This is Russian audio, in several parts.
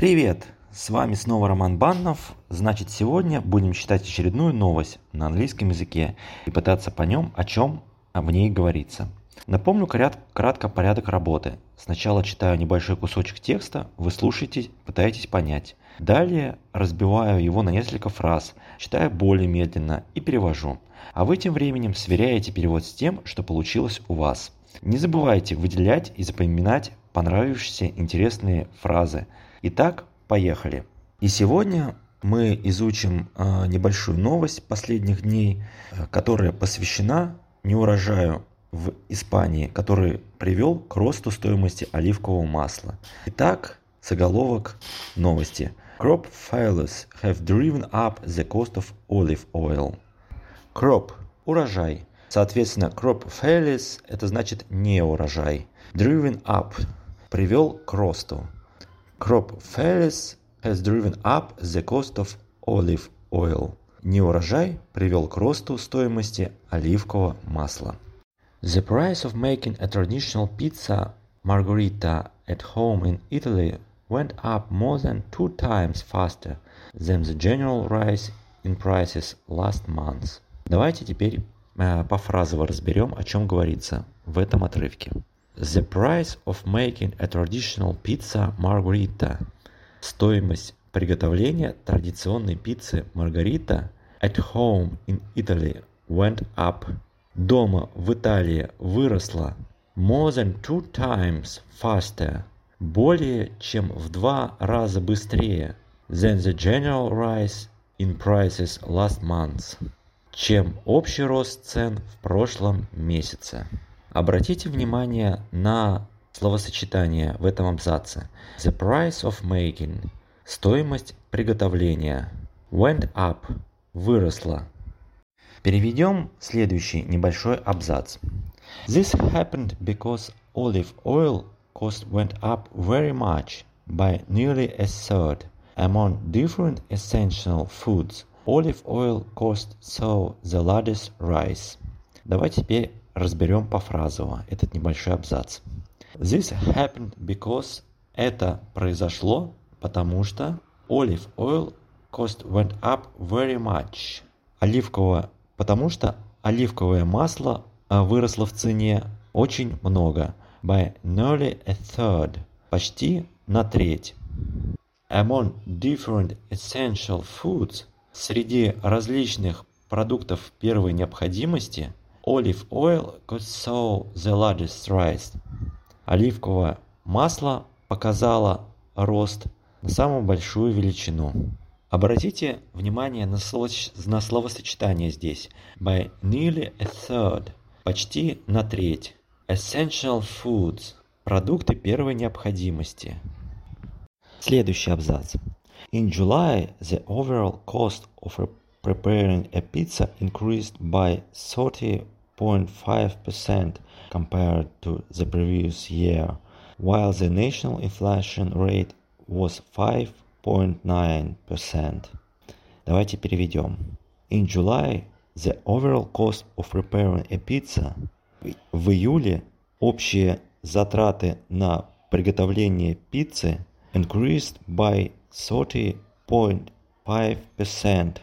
Привет! С вами снова Роман Баннов. Значит, сегодня будем читать очередную новость на английском языке и пытаться по нем, о чем в ней говорится. Напомню кратко порядок работы. Сначала читаю небольшой кусочек текста, вы слушаете, пытаетесь понять. Далее разбиваю его на несколько фраз, читаю более медленно и перевожу. А вы тем временем сверяете перевод с тем, что получилось у вас. Не забывайте выделять и запоминать понравившиеся интересные фразы – Итак, поехали. И сегодня мы изучим э, небольшую новость последних дней, э, которая посвящена неурожаю в Испании, который привел к росту стоимости оливкового масла. Итак, заголовок новости. Crop failures have driven up the cost of olive oil. Crop – урожай. Соответственно, crop failures – это значит не урожай. Driven up – привел к росту. Crop failures has driven up the cost of olive oil. Неурожай привел к росту стоимости оливкового масла. The price of making a traditional pizza margherita at home in Italy went up more than two times faster than the general rise in prices last month. Давайте теперь э, пофразово разберем, о чем говорится в этом отрывке. The price of making a traditional pizza margherita. Стоимость приготовления традиционной пиццы маргарита at home in Italy went up. Дома в Италии выросла more than two times faster. Более чем в два раза быстрее than the general rise in prices last month. Чем общий рост цен в прошлом месяце. Обратите внимание на словосочетание в этом абзаце. The price of making – стоимость приготовления. Went up – выросла. Переведем следующий небольшой абзац. This happened because olive oil cost went up very much by nearly a third. Among different essential foods, olive oil cost saw the largest rise. Давайте теперь разберем пофразово этот небольшой абзац. This happened because это произошло, потому что olive oil cost went up very much. Оливковое, потому что оливковое масло а, выросло в цене очень много. By nearly a third. Почти на треть. Among different essential foods. Среди различных продуктов первой необходимости – Olive oil could show the largest rise. Оливковое масло показало рост на самую большую величину. Обратите внимание на, слово, на словосочетание здесь. By nearly a third. Почти на треть. Essential foods. Продукты первой необходимости. Следующий абзац. In July, the overall cost of preparing a pizza increased by 30.5% compared to the previous year, while the national inflation rate was 5.9%. Давайте переведем. In July, the overall cost of preparing a pizza в июле общие затраты на приготовление пиццы increased by 30.5%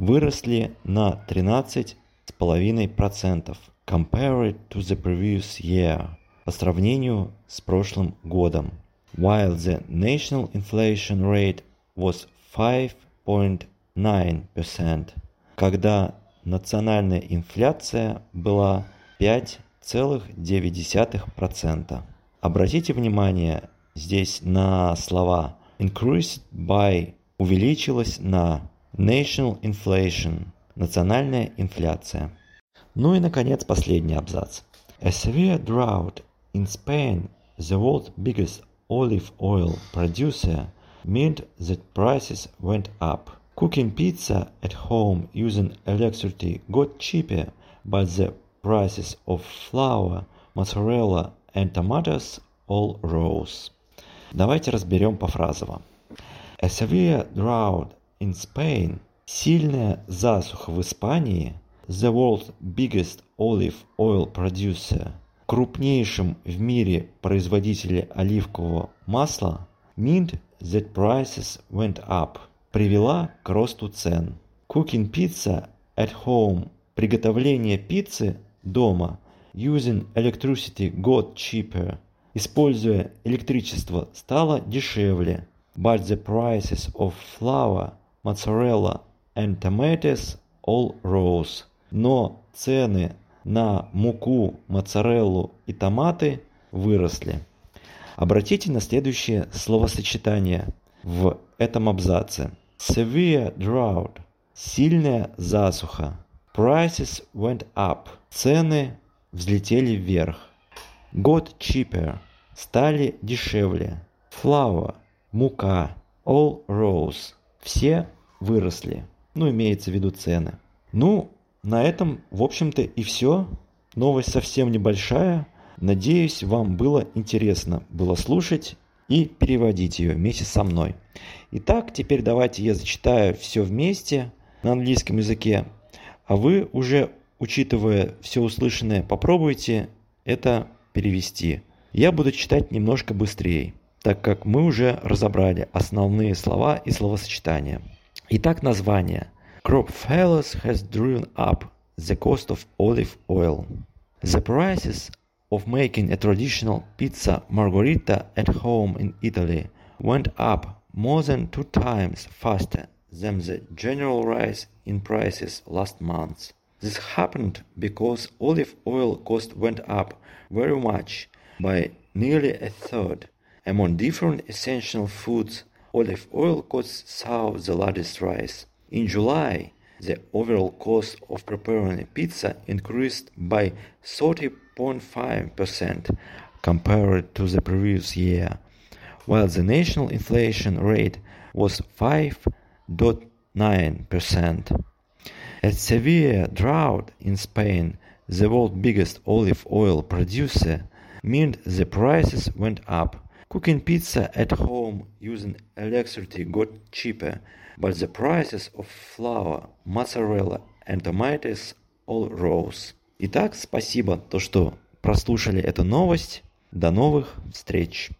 выросли на 13,5% compared to the previous year по сравнению с прошлым годом, while the national inflation rate was 5.9%, когда национальная инфляция была 5,9%. Обратите внимание здесь на слова increased by увеличилась на National inflation – национальная инфляция. Ну и, наконец, последний абзац. A severe drought in Spain, the world's biggest olive oil producer, meant that prices went up. Cooking pizza at home using electricity got cheaper, but the prices of flour, mozzarella and tomatoes all rose. Давайте разберем пофразово. A severe drought in Spain, сильная засуха в Испании, the world's biggest olive oil producer, крупнейшим в мире производителе оливкового масла, meant that prices went up привела к росту цен. Cooking pizza at home – приготовление пиццы дома. Using electricity got cheaper – используя электричество стало дешевле. But the prices of flour, mozzarella and tomatoes all rose. Но цены на муку, моцареллу и томаты выросли. Обратите на следующее словосочетание в этом абзаце. Severe drought – сильная засуха. Prices went up – цены взлетели вверх. Got cheaper – стали дешевле. Flour – мука. All rose – все выросли. Ну, имеется в виду цены. Ну, на этом, в общем-то, и все. Новость совсем небольшая. Надеюсь, вам было интересно было слушать и переводить ее вместе со мной. Итак, теперь давайте я зачитаю все вместе на английском языке, а вы уже, учитывая все услышанное, попробуйте это перевести. Я буду читать немножко быстрее, так как мы уже разобрали основные слова и словосочетания. Итак, название. Crop failures has driven up the cost of olive oil. The prices of making a traditional pizza margherita at home in Italy went up more than two times faster than the general rise in prices last month. This happened because olive oil cost went up very much by nearly a third. among different essential foods, olive oil costs saw the largest rise. In July, the overall cost of preparing a pizza increased by 30.5% compared to the previous year, while the national inflation rate was 5.9%. A severe drought in Spain, the world's biggest olive oil producer, meant the prices went up. Cooking pizza at home using electricity got cheaper but the prices of flour, mozzarella and tomatoes all rose. Итак, спасибо, то, что прослушали эту новость. До новых встреч!